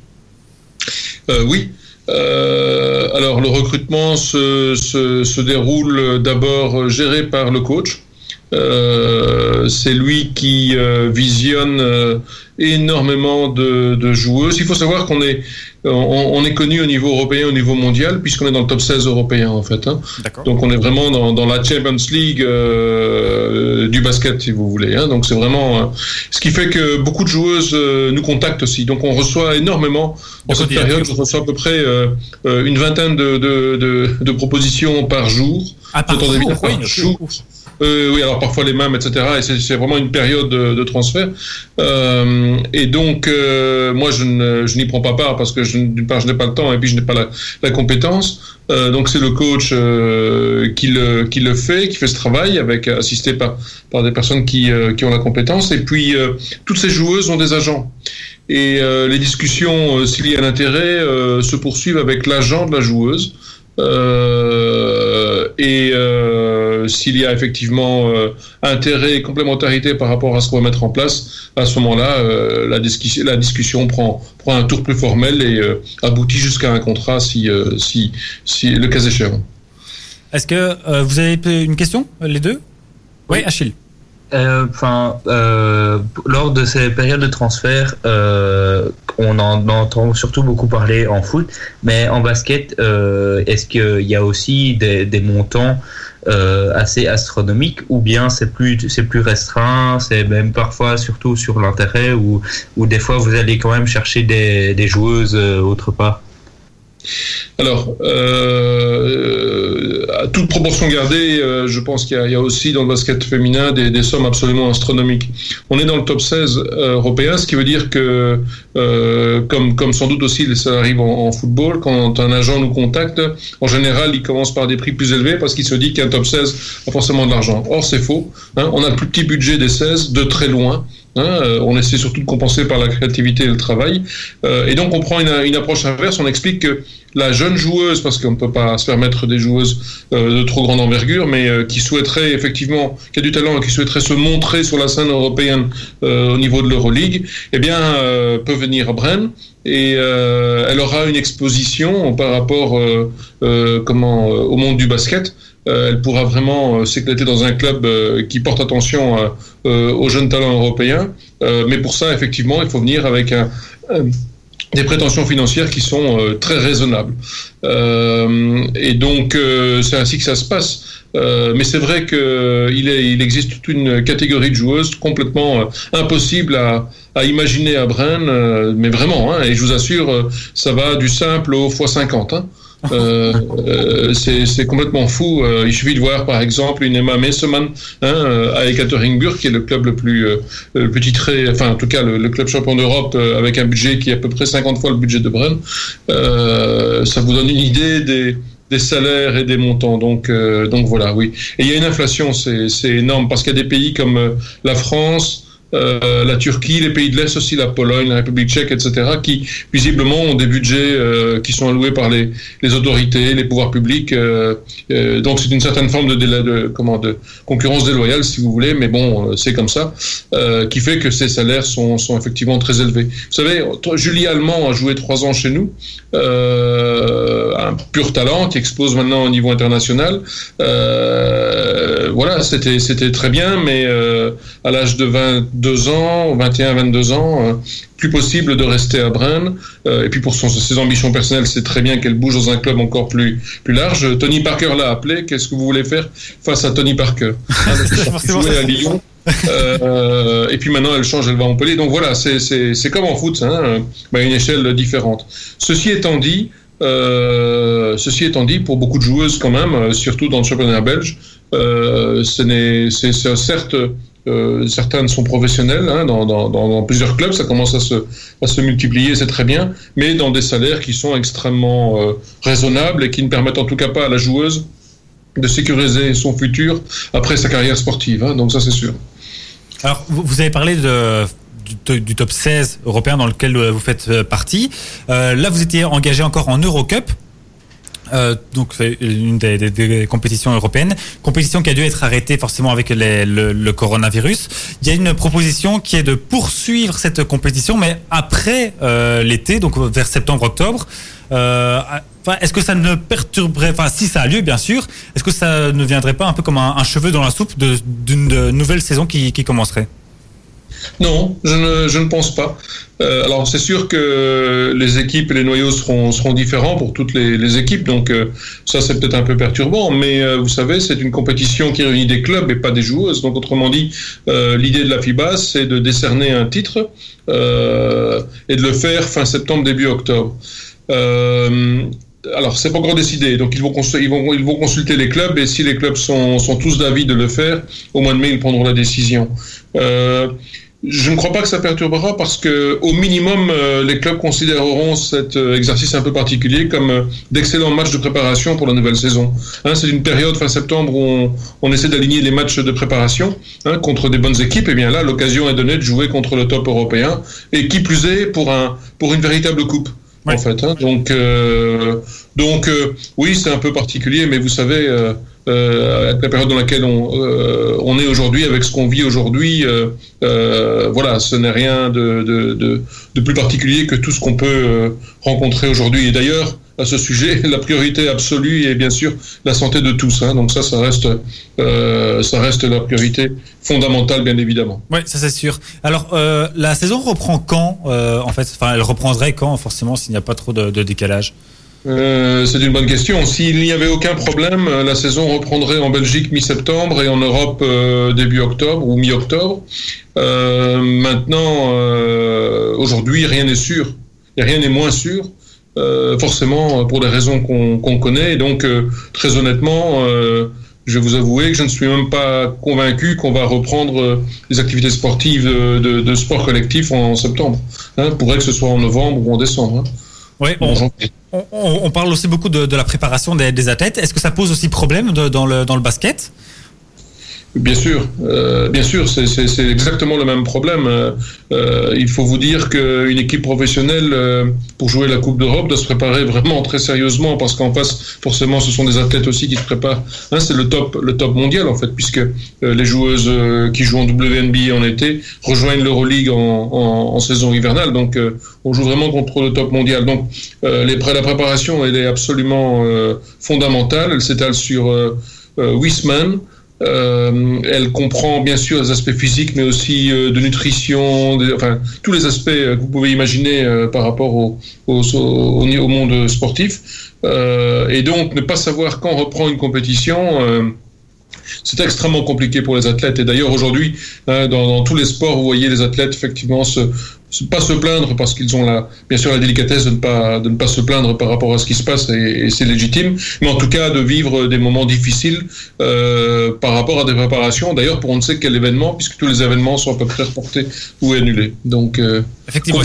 oui. Euh, alors le recrutement se, se, se déroule d'abord géré par le coach. Euh, c'est lui qui euh, visionne euh, énormément de, de, joueuses. Il faut savoir qu'on est on, est connu au niveau européen, au niveau mondial, puisqu'on est dans le top 16 européen en fait. Hein. Donc on est vraiment dans, dans la Champions League euh, du basket, si vous voulez. Hein. Donc c'est vraiment euh, ce qui fait que beaucoup de joueuses euh, nous contactent aussi. Donc on reçoit énorément en cette période, je reçois à peu près une vingtaine de, de, de, propositions par jour. Ah, par jour, euh, oui, alors parfois les mêmes, etc. Et c'est vraiment une période de, de transfert. Euh, et donc, euh, moi, je n'y prends pas part parce que d'une part, je n'ai pas le temps et puis je n'ai pas la, la compétence. Euh, donc, c'est le coach euh, qui, le, qui le fait, qui fait ce travail, avec assisté par, par des personnes qui, euh, qui ont la compétence. Et puis, toutes ces joueuses ont des agents. Et les discussions, s'il y a un intérêt, se poursuivent avec l'agent de la joueuse. Euh, et euh, s'il y a effectivement euh, intérêt et complémentarité par rapport à ce qu'on va mettre en place, à ce moment-là, la, discussion, la discussion prend, prend un tour plus formel et aboutit jusqu'à un contrat si, si, si le cas échéant. Est-ce que vous avez une question, les deux? Oui, Achille. Euh, enfin, euh, lors de ces périodes de transfert, euh, on en entend surtout beaucoup parler en foot, mais en basket, euh, est-ce qu'il y a aussi des, des montants euh, assez astronomiques, ou bien c'est plus c'est plus restreint, c'est même parfois surtout sur l'intérêt, ou ou des fois vous allez quand même chercher des, des joueuses autre part? Alors, euh, à toute proportion gardée, euh, je pense qu'il y, a aussi dans le basket féminin des, sommes absolument astronomiques. On est dans le top 16 euh, européen, ce qui veut dire que, euh, comme, comme sans doute aussi ça arrive en, football, quand un agent nous contacte, en général, il commence par des prix plus élevés parce qu'il se dit qu'un top 16 a forcément de l'argent. Or, c'est faux. Hein. On a le plus petit budget des 16 de très loin. Hein, on essaie surtout de compenser par la créativité et le travail. Et donc on prend une, approche inverse, on explique que la jeune joueuse, parce qu'on ne peut pas se permettre des joueuses euh, de trop grande envergure, mais euh, qui souhaiterait effectivement, qui a du talent et qui souhaiterait se montrer sur la scène européenne euh, au niveau de l'Euroleague, eh bien peut venir à Brennes et elle aura une exposition par rapport au monde du basket elle pourra vraiment s'éclater dans un club qui porte attention aux jeunes talents européens. mais pour ça, effectivement, il faut venir avec un, des prétentions financières qui sont euh, très raisonnables. Euh, et donc, euh, c'est ainsi que ça se passe. mais c'est vrai qu'il il existe toute une catégorie de joueuses complètement impossible à, à, imaginer à Bren, mais vraiment, hein, et je vous assure, ça va du simple au x50. Hein. Euh, euh, c'est complètement fou. Euh, il suffit de voir, par exemple, une Emma Messeman hein, à Ekaterinburg, qui est le club le plus, le titré, enfin, en tout cas, le, club champion d'Europe avec un budget qui est à peu près 50 fois le budget de Bren. ça vous donne une idée des, des salaires et des montants. Donc, donc voilà, oui. Et il y a une inflation, c'est énorme, parce qu'il y a des pays comme la France, euh, la Turquie, les pays de l'Est aussi, la Pologne, la République tchèque, etc., qui visiblement ont des budgets euh, qui sont alloués par les, les autorités, les pouvoirs publics. Euh, euh donc c'est une certaine forme de, de, de, comment, de concurrence déloyale, si vous voulez, mais bon, euh, c'est comme ça, qui fait que ces salaires sont, sont, effectivement très élevés. Vous savez, Julie Allemand a joué trois ans chez nous, un pur talent qui expose maintenant au niveau international. voilà, c'était c'était très bien, mais à l'âge de 20 22 ans, 21, 22 ans, euh, plus possible de rester à Bren. Euh, et puis pour son, ses ambitions personnelles, c'est très bien qu'elle bouge dans un club encore plus, plus large. Tony Parker l'a appelé. Qu'est-ce que vous voulez faire face à Tony Parker? Jouer à Lyon. euh, et puis maintenant, elle change, elle va en Montpellier. Donc voilà, c'est comme en foot, hein, à une échelle différente. Ceci étant dit, euh, ceci étant dit, pour beaucoup de joueuses quand même, surtout dans le championnat belge, euh, c'est certes euh, certaines sont professionnelles hein, dans, plusieurs clubs, ça commence à se, multiplier, c'est très bien, mais dans des salaires qui sont extrêmement euh, raisonnables et qui ne permettent en tout cas pas à la joueuse de sécuriser son futur après sa carrière sportive. Hein, donc ça c'est sûr. Alors vous avez parlé du, top 16 européen dans lequel vous faites partie. Euh, là, vous étiez engagé encore en Eurocup. Euh, donc c'est une des, compétitions européennes, compétition qui a dû être arrêtée forcément avec le, coronavirus. Il y a une proposition qui est de poursuivre cette compétition, mais après euh, l'été, donc vers septembre-octobre. Euh, est-ce que ça ne perturberait, enfin si ça a lieu bien sûr, est-ce que ça ne viendrait pas un peu comme un, cheveu dans la soupe d'une nouvelle saison qui commencerait non, je ne, je ne pense pas. Euh, alors c'est sûr que les équipes et les noyaux seront, seront différents pour toutes les, les équipes, donc euh, ça c'est peut-être un peu perturbant, mais euh, vous savez c'est une compétition qui réunit des clubs et pas des joueuses. Donc autrement dit, euh, l'idée de la FIBA c'est de décerner un titre euh, et de le faire fin septembre début octobre. alors, c'est pas encore décidé. Donc, ils vont, ils, vont, ils vont consulter les clubs et si les clubs sont, sont tous d'avis de le faire, au mois de mai, ils prendront la décision. Je ne crois pas que ça perturbera parce que, au minimum, euh, les clubs considéreront cet euh, exercice un peu particulier comme euh, d'excellents matchs de préparation pour la nouvelle saison. Hein, c'est une période fin septembre où on, on essaie d'aligner les matchs de préparation hein, contre des bonnes équipes. Et bien là, l'occasion est donnée de jouer contre le top européen et qui plus est pour un pour une véritable coupe. Ouais. En fait, hein. donc donc oui, c'est un peu particulier, mais vous savez euh, avec la période dans laquelle on, euh, on est aujourd'hui, avec ce qu'on vit aujourd'hui, euh, euh, voilà, ce n'est rien de, plus particulier que tout ce qu'on peut euh, rencontrer aujourd'hui. Et d'ailleurs, à ce sujet, la priorité absolue est bien sûr la santé de tous. Hein, donc ça, ça reste, euh, ça reste la priorité fondamentale, bien évidemment. Oui, ça c'est sûr. Alors, euh, la saison reprend quand euh, En fait, enfin, elle reprendrait quand, forcément, s'il n'y a pas trop de décalage? Euh, c'est une bonne question. S'il n'y avait aucun problème, la saison reprendrait en Belgique mi-septembre et en Europe euh, début octobre ou mi-octobre. Euh, maintenant, euh, aujourd'hui, rien n'est sûr. Et rien n'est moins sûr. forcément pour des raisons qu'on connaît. Et donc, très honnêtement, je vais vous avouer que je ne suis même pas convaincu qu'on va reprendre les activités sportives de, sport collectif en, septembre. Hein, pourrait que ce soit en novembre ou en décembre. Hein. Oui, on, parle aussi beaucoup de, la préparation des, athlètes. Est-ce que ça pose aussi problème dans, le, dans le basket? Bien sûr, euh, bien sûr, c'est exactement le même problème. Euh, il faut vous dire qu'une équipe professionnelle, euh, pour jouer la Coupe d'Europe, doit se préparer vraiment très sérieusement parce qu'en face, forcément, ce sont des athlètes aussi qui se préparent. Hein, c'est le top, le top mondial en fait, puisque les joueuses qui jouent en WNBA en été rejoignent l'Euroleague en, en, en, saison hivernale. Donc, on joue vraiment contre le top mondial. Donc, les, la préparation, elle est absolument fondamentale. Elle s'étale sur huit semaines. Euh, elle comprend bien sûr les aspects physiques, mais aussi euh, de nutrition, enfin tous les aspects que vous pouvez imaginer euh, par rapport au, monde sportif. et donc ne pas savoir quand reprend une compétition. c'est extrêmement compliqué pour les athlètes. Et d'ailleurs, aujourd'hui, dans, dans, tous les sports, vous voyez les athlètes effectivement se, pas se plaindre parce qu'ils ont la, bien sûr la délicatesse de ne pas de ne pas se plaindre par rapport à ce qui se passe et, c'est légitime, mais en tout cas de vivre des moments difficiles euh, par rapport à des préparations. D'ailleurs pour on ne sait quel événement puisque tous les événements sont à peu près reportés ou annulés. Donc euh, effectivement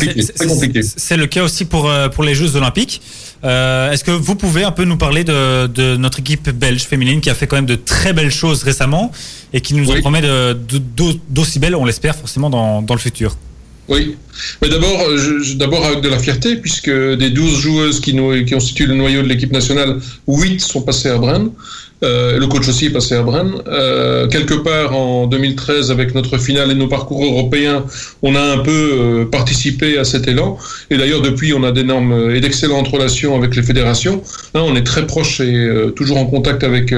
c'est le cas aussi pour euh, pour les Jeux Olympiques. Euh, Est-ce que vous pouvez un peu nous parler de, de, notre équipe belge féminine qui a fait quand même de très belles choses récemment et qui nous promet d'aussi belles, on l'espère forcément dans, dans le futur? Oui, mais d'abord, d'abord avec de la fierté, puisque des 12 joueuses qui, qui constituent le noyau de l'équipe nationale, 8 sont passées à Brennes. Euh, le coach aussi est passé à Brennes. Euh, quelque part en 2013, avec notre finale et nos parcours européens, on a un peu euh, participé à cet élan. Et d'ailleurs, depuis, on a d'énormes et d'excellentes relations avec les fédérations. Là, on est très proche et toujours en contact avec,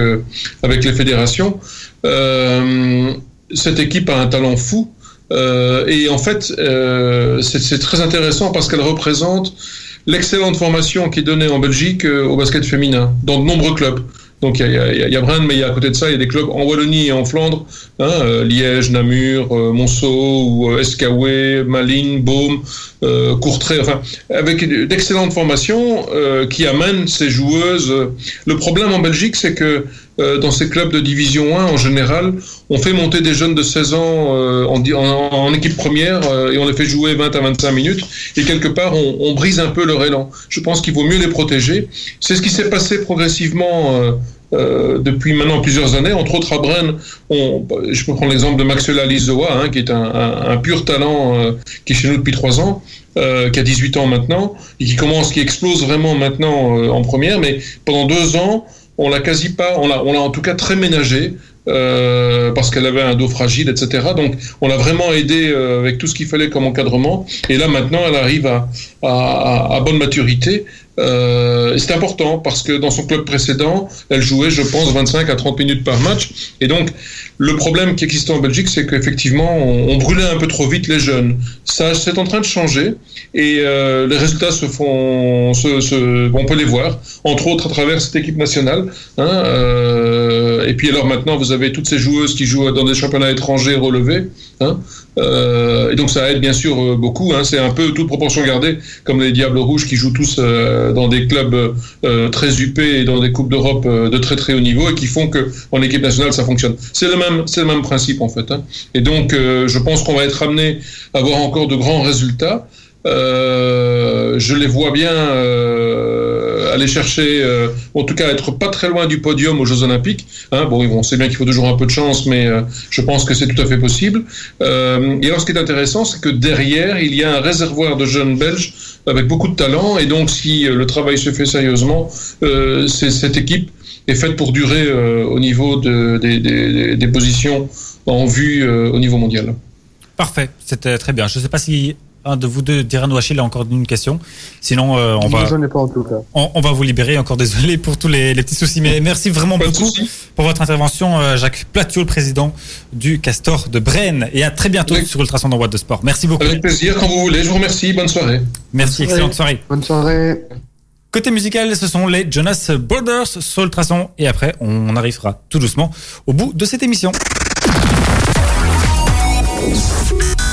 avec les fédérations. cette équipe a un talent fou. Euh, et en fait, euh, c'est très intéressant parce qu'elle représente l'excellente formation qui est donnée en Belgique euh, au basket féminin dans de nombreux clubs. Donc il y a, y, y a Brand, mais y a à côté de ça, il y a des clubs en Wallonie et en Flandre, hein, euh, Liège, Namur, euh, Monceau, ou euh, Escaway, Malines, Baume, euh, Courtrai, enfin, avec d'excellentes formations qui amènent ces joueuses. Le problème en Belgique, c'est que dans ces clubs de division 1, en général, on fait monter des jeunes de 16 ans en, en, équipe première et on les fait jouer 20 à 25 minutes et quelque part on, brise un peu leur élan. Je pense qu'il vaut mieux les protéger. C'est ce qui s'est passé progressivement euh, depuis maintenant plusieurs années. Entre autres, à Brennes, on, je peux prendre l'exemple de Maxwell Alizoa, hein, qui est un, pur talent euh, qui est chez nous depuis trois ans, euh, qui a 18 ans maintenant, et qui commence, qui explose vraiment maintenant euh, en première. Mais pendant deux ans, on l'a quasi pas, on l'a, en tout cas très ménagé. Euh, parce qu'elle avait un dos fragile, etc. Donc, on l'a vraiment aidé euh, avec tout ce qu'il fallait comme encadrement. Et là, maintenant, elle arrive à, à bonne maturité. Euh, c'est important parce que dans son club précédent, elle jouait, je pense, 25 à 30 minutes par match. Et donc, le problème qui existait en Belgique, c'est qu'effectivement, on, brûlait un peu trop vite les jeunes. Ça, c'est en train de changer et euh, les résultats se font, on peut les voir, entre autres à travers cette équipe nationale. Hein, euh, et puis alors maintenant, vous avez toutes ces joueuses qui jouent dans des championnats étrangers relevés. Hein, euh, et donc ça aide bien sûr beaucoup. Hein, c'est un peu toute proportion gardée, comme les Diables Rouges qui jouent tous dans des clubs euh, très huppés et dans des coupes d'Europe de très très haut niveau et qui font que en équipe nationale ça fonctionne. C'est le même, c'est le même principe en fait. Hein. Et donc je pense qu'on va être amené à avoir encore de grands résultats. Je les vois bien aller chercher, euh, en tout cas être pas très loin du podium aux Jeux Olympiques. Hein, bon, on sait bien qu'il faut toujours un peu de chance, mais euh, je pense que c'est tout à fait possible. Euh, et alors, ce qui est intéressant, c'est que derrière, il y a un réservoir de jeunes Belges avec beaucoup de talent, et donc si le travail se fait sérieusement, cette équipe est faite pour durer au niveau de, des, des, des positions en vue au niveau mondial. Parfait, c'était très bien. Je ne sais pas si un de vous deux, Diran ou Achille, a encore une question. Sinon, euh, on, va, pas en tout cas. On, on, va vous libérer. Encore désolé pour tous les, les petits soucis. Mais merci vraiment beaucoup pour votre intervention, euh, Jacques Platiot, le président du Castor de Brenne. Et à très bientôt oui. sur Ultrason dans Boîte de Sport. Merci beaucoup. Avec plaisir, quand vous voulez. Je vous remercie. Bonne soirée. Merci, Bonne excellente soirée. Bonne soirée. Côté musical, ce sont les Jonas Borders sur Ultrason. Et après, on arrivera tout doucement au bout de cette émission.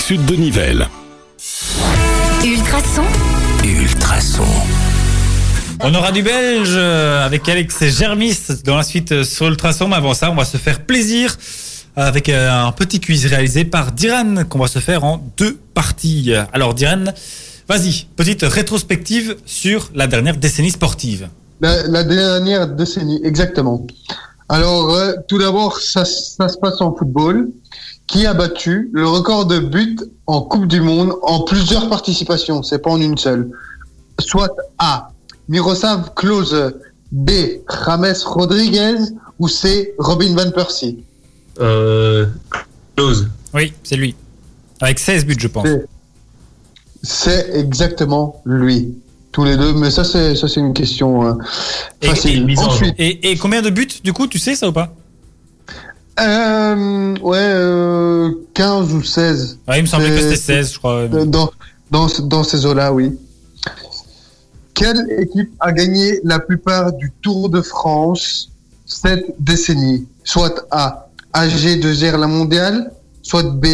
sud de Nivelles. Ultrason. Ultrason. On aura du belge euh, avec Alex Germis dans la suite euh, sur Ultrason. Mais avant ça, on va se faire plaisir avec euh, un petit quiz réalisé par Diran qu'on va se faire en deux parties. Alors Diran, vas-y, petite rétrospective sur la dernière décennie sportive. La, la dernière décennie, exactement. Alors, euh, tout d'abord, ça, ça se passe en football. Qui a battu le record de buts en Coupe du Monde en plusieurs participations? C'est pas en une seule. Soit A. Miroslav Klose, B. James Rodriguez ou C. Robin Van Persie? Euh, close. Oui, c'est lui. Avec 16 buts, je pense. C'est- exactement lui. Tous les deux, mais ça c'est ça c'est une question euh, facile. et mise en Ensuite, Et, et combien de buts, du coup, tu sais ça ou pas? Euh, ouais, euh, 15 ou 16 Ouais, Il me semblait que c'était 16, je crois. dans dans dans ces eaux-là, oui. Quelle équipe a gagné la plupart du Tour de France cette décennie? Soit A, AG de gère la mondiale, soit B,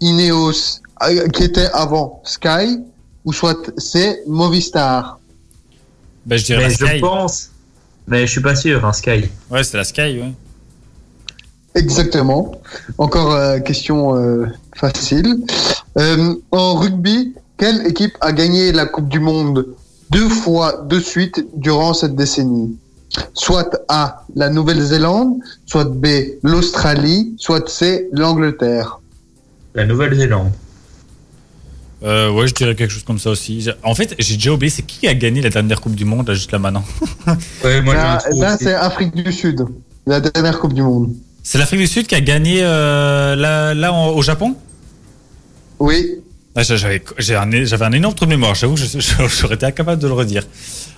Ineos euh, qui était avant Sky, ou soit C, Movistar? Ben, je dirais Mais la je Sky. pense. Mais je suis pas sûr, hein, Sky. Ouais, c'est la Sky, ouais. Exactement. Encore euh, question euh, facile. Euh, en rugby, quelle équipe a gagné la Coupe du Monde deux fois de suite durant cette décennie? Soit A, la Nouvelle-Zélande, soit B, l'Australie, soit C, l'Angleterre. La Nouvelle-Zélande. Euh, ouais, je dirais quelque chose comme ça aussi. J'ai- En fait, j'ai déjà oublié, c'est qui a gagné la dernière Coupe du Monde, là, juste là maintenant? Ouais, moi là, là, c'est Afrique du Sud, la dernière Coupe du Monde. C'est l'Afrique du Sud qui a gagné euh, là, là en- au Japon? Oui, Ah, j'a- J'avais un, énorme trou de mémoire, j'avoue, j'aurais été incapable de le redire.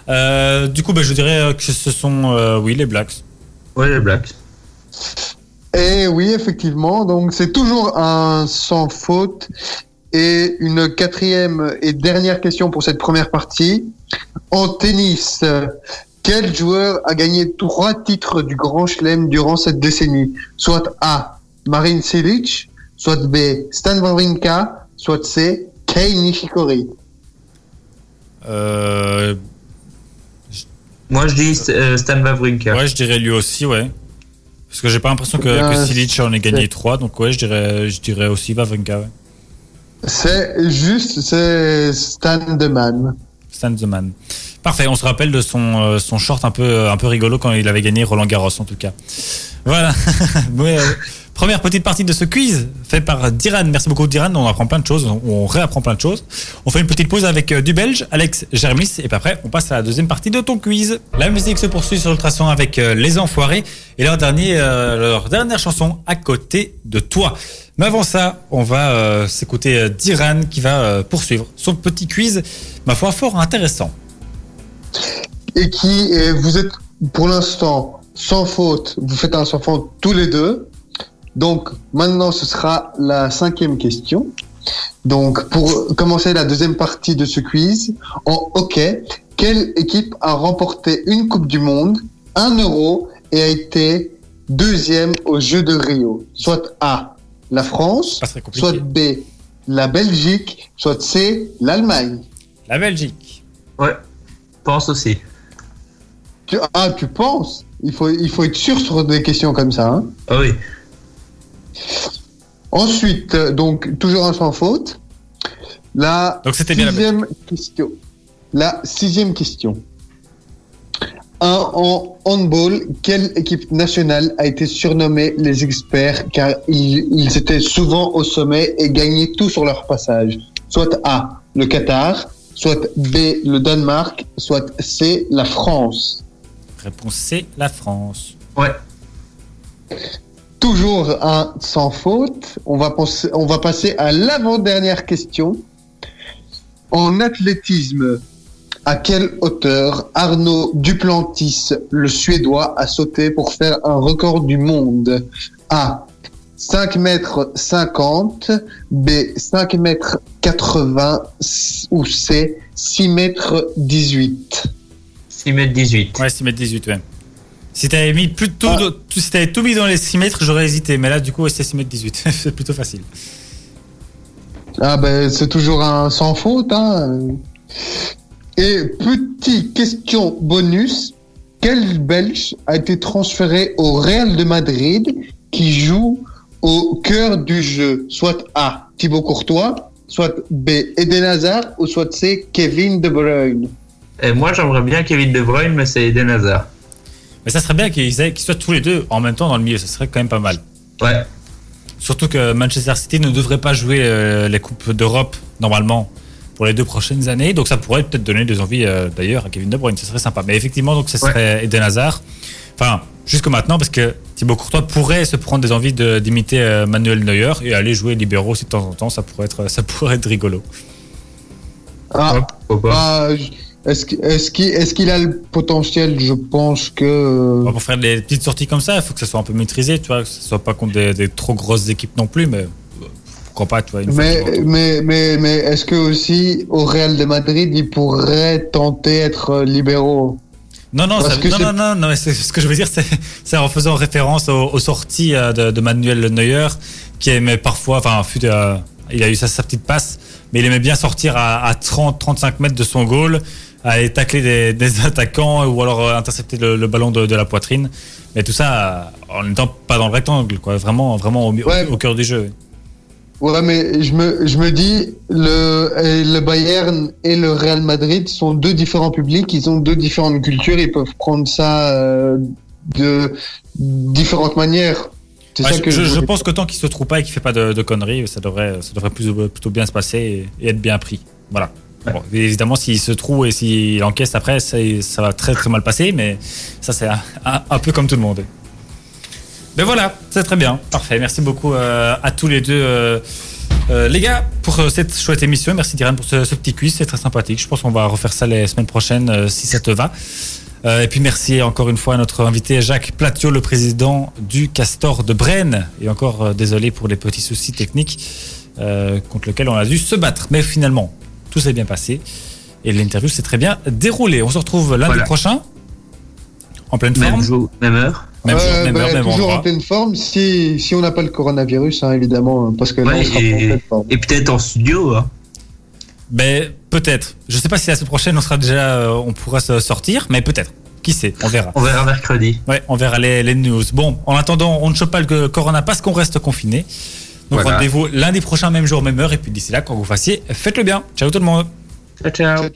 Euh, du coup, ben, je dirais euh, que ce sont, euh, oui, les Blacks. Ouais, les Blacks. Et oui, effectivement. Donc, c'est toujours un sans faute. Et une quatrième et dernière question pour cette première partie. En tennis, quel joueur a gagné trois titres du Grand Chelem durant cette décennie? Soit A, Marin Cilic, soit B, Stan Wawrinka, soit C, Kei Nishikori. Euh, Moi je dis euh, Stan Wawrinka. ouais, je dirais lui aussi, ouais. Parce que j'ai pas l'impression que, Silic en ait gagné trois, donc ouais, je dirais, je dirais aussi Wawrinka, ouais. C'est juste, c'est Stan Deman. Stan the Man. Parfait, on se rappelle de son, euh, son short un peu, un peu rigolo quand il avait gagné Roland Garros en tout cas. Voilà. Euh, première petite partie de ce quiz fait par Diran. Merci beaucoup Diran, on apprend plein de choses, on, réapprend plein de choses. On fait une petite pause avec euh, du belge, Alex Germis, et puis après on passe à la deuxième partie de ton quiz. La musique se poursuit sur Ultrason avec euh, Les Enfoirés et leur, dernier, euh, leur dernière chanson à côté de toi. Mais avant ça, on va euh, s'écouter euh, Diran qui va euh, poursuivre son petit quiz, ma foi, fort intéressant. Et qui vous êtes pour l'instant sans faute. Vous faites un sans faute tous les deux. Donc maintenant ce sera la cinquième question. Donc pour commencer la deuxième partie de ce quiz, en hockey, quelle équipe a remporté une Coupe du Monde, un euro et a été deuxième aux Jeux de Rio? Soit A, la France, soit B, la Belgique, soit C, l'Allemagne. La Belgique. Ouais, pense aussi. Tu, ah, tu penses? Il faut, il faut être sûr sur des questions comme ça. Hein. Ah oui. Ensuite, euh, donc, toujours un sans faute. La Donc c'était bien la sixième question. La sixième question. Un en handball, quelle équipe nationale a été surnommée les experts car ils, ils étaient souvent au sommet et gagnaient tout sur leur passage? Soit A, le Qatar, soit B, le Danemark, soit C, la France. Réponse C, la France. Ouais. toujours un sans faute. On va, penser, on va passer à l'avant-dernière question. En athlétisme, à quelle hauteur Arnaud Duplantis, le Suédois, a sauté pour faire un record du monde? A. 5 mètres 50, B. 5 mètres 80 ou C. 6 mètres 18. 6 mètres 18. Ouais, 6 mètres 18, ouais. Si t'avais mis plus de tout, Ah. si t'avais tout mis dans les 6 mètres, j'aurais hésité. Mais là, du coup, c'est 6 mètres 18. c'est plutôt facile. Ah ben c'est toujours un sans faute. Hein. Et petite question bonus, quel Belge a été transféré au Real de Madrid qui joue au cœur du jeu Soit A, Thibaut Courtois, soit B, Eden Hazard, ou soit C, Kevin De Bruyne. Et moi, j'aimerais bien Kevin De Bruyne, mais c'est Eden Hazard. Mais ça serait bien qu'ils soient tous les deux en même temps dans le milieu. Ça serait quand même pas mal. Ouais. Surtout que Manchester City ne devrait pas jouer euh, les Coupes d'Europe normalement pour les deux prochaines années. Donc ça pourrait peut-être donner des envies euh, d'ailleurs à Kevin De Bruyne. Ce serait sympa. Mais effectivement, donc ça serait Eden Hazard. Enfin, jusque maintenant, parce que Thibaut Courtois pourrait se prendre des envies de- d'imiter euh, Manuel Neuer et aller jouer libéraux aussi de temps en temps. Ça pourrait être, ça pourrait être rigolo. Ah, ah, je- est-ce qu'il est-ce qu'il a le potentiel? Je pense que... Bon, Pour faire des petites sorties comme ça, il faut que ça soit un peu maîtrisé, tu vois, que ce soit pas contre des, des trop grosses équipes non plus, mais euh, pourquoi pas, tu vois. Une de Mais, mais, mais, mais est-ce que aussi au Real de Madrid, il pourrait tenter être euh, libéraux? Non, non, ça- non, non, non, non, mais ce que je veux dire, c'est en faisant référence aux, aux sorties euh, de, de Manuel Neuer, qui aimait parfois, enfin, fut, euh, il a eu sa, sa petite passe, mais il aimait bien sortir à, à 30-35 mètres de son goal, aller tacler des, des attaquants ou alors euh, intercepter le, le ballon de, de la poitrine. Mais tout ça en n'étant pas dans le rectangle, quoi, vraiment, vraiment au, mi- Ouais. au, au cœur du jeu. Ouais, mais je me, je me dis, le, le Bayern et le Real Madrid sont deux différents publics, ils ont deux différentes cultures, ils peuvent prendre ça euh, de différentes manières. Ouais, ça je, que je- je voulais- pense que tant qu'il se trouve pas et qu'il fait pas de, de conneries, ça devrait, ça devrait plus- plutôt bien se passer et, et être bien pris. Voilà. Bon, évidemment, s'il se trouve et s'il encaisse après, ça, ça va très très mal passer, mais ça c'est un, un- un peu comme tout le monde. Mais voilà, c'est très bien, parfait. Merci beaucoup euh, à tous les deux. euh, euh, les gars, pour cette chouette émission, merci Diane pour ce, ce petit quiz, c'est très sympathique. Je pense qu'on va refaire ça les semaines prochaines si ça te va. Et puis merci encore une fois à notre invité Jacques Platiot, le président du Castor de Brenne. Et encore désolé pour les petits soucis techniques contre lesquels on a dû se battre. Mais finalement, tout s'est bien passé et l'interview s'est très bien déroulée. On se retrouve lundi Voilà. prochain en pleine Même forme. jour, même heure. Même Ouais, jour, même bah, heure, même toujours en pleine forme, si, si on n'a pas le coronavirus, hein, évidemment, parce que là, Ouais, on sera pas en et, pleine forme. et peut-être en studio. Hein. Ben, peut-être. Je sais pas si la semaine prochaine on sera déjà, euh, on pourra se sortir, mais peut-être. Qui sait On verra. On verra mercredi. Ouais, on verra les, les news. Bon, en attendant, on ne chope pas le corona parce qu'on reste confiné. Donc Voilà. rendez-vous lundi prochain, même jour, même heure. Et puis d'ici là, quand vous fassiez, faites-le bien. Ciao tout le monde. Ciao, ciao. Ciao, ciao.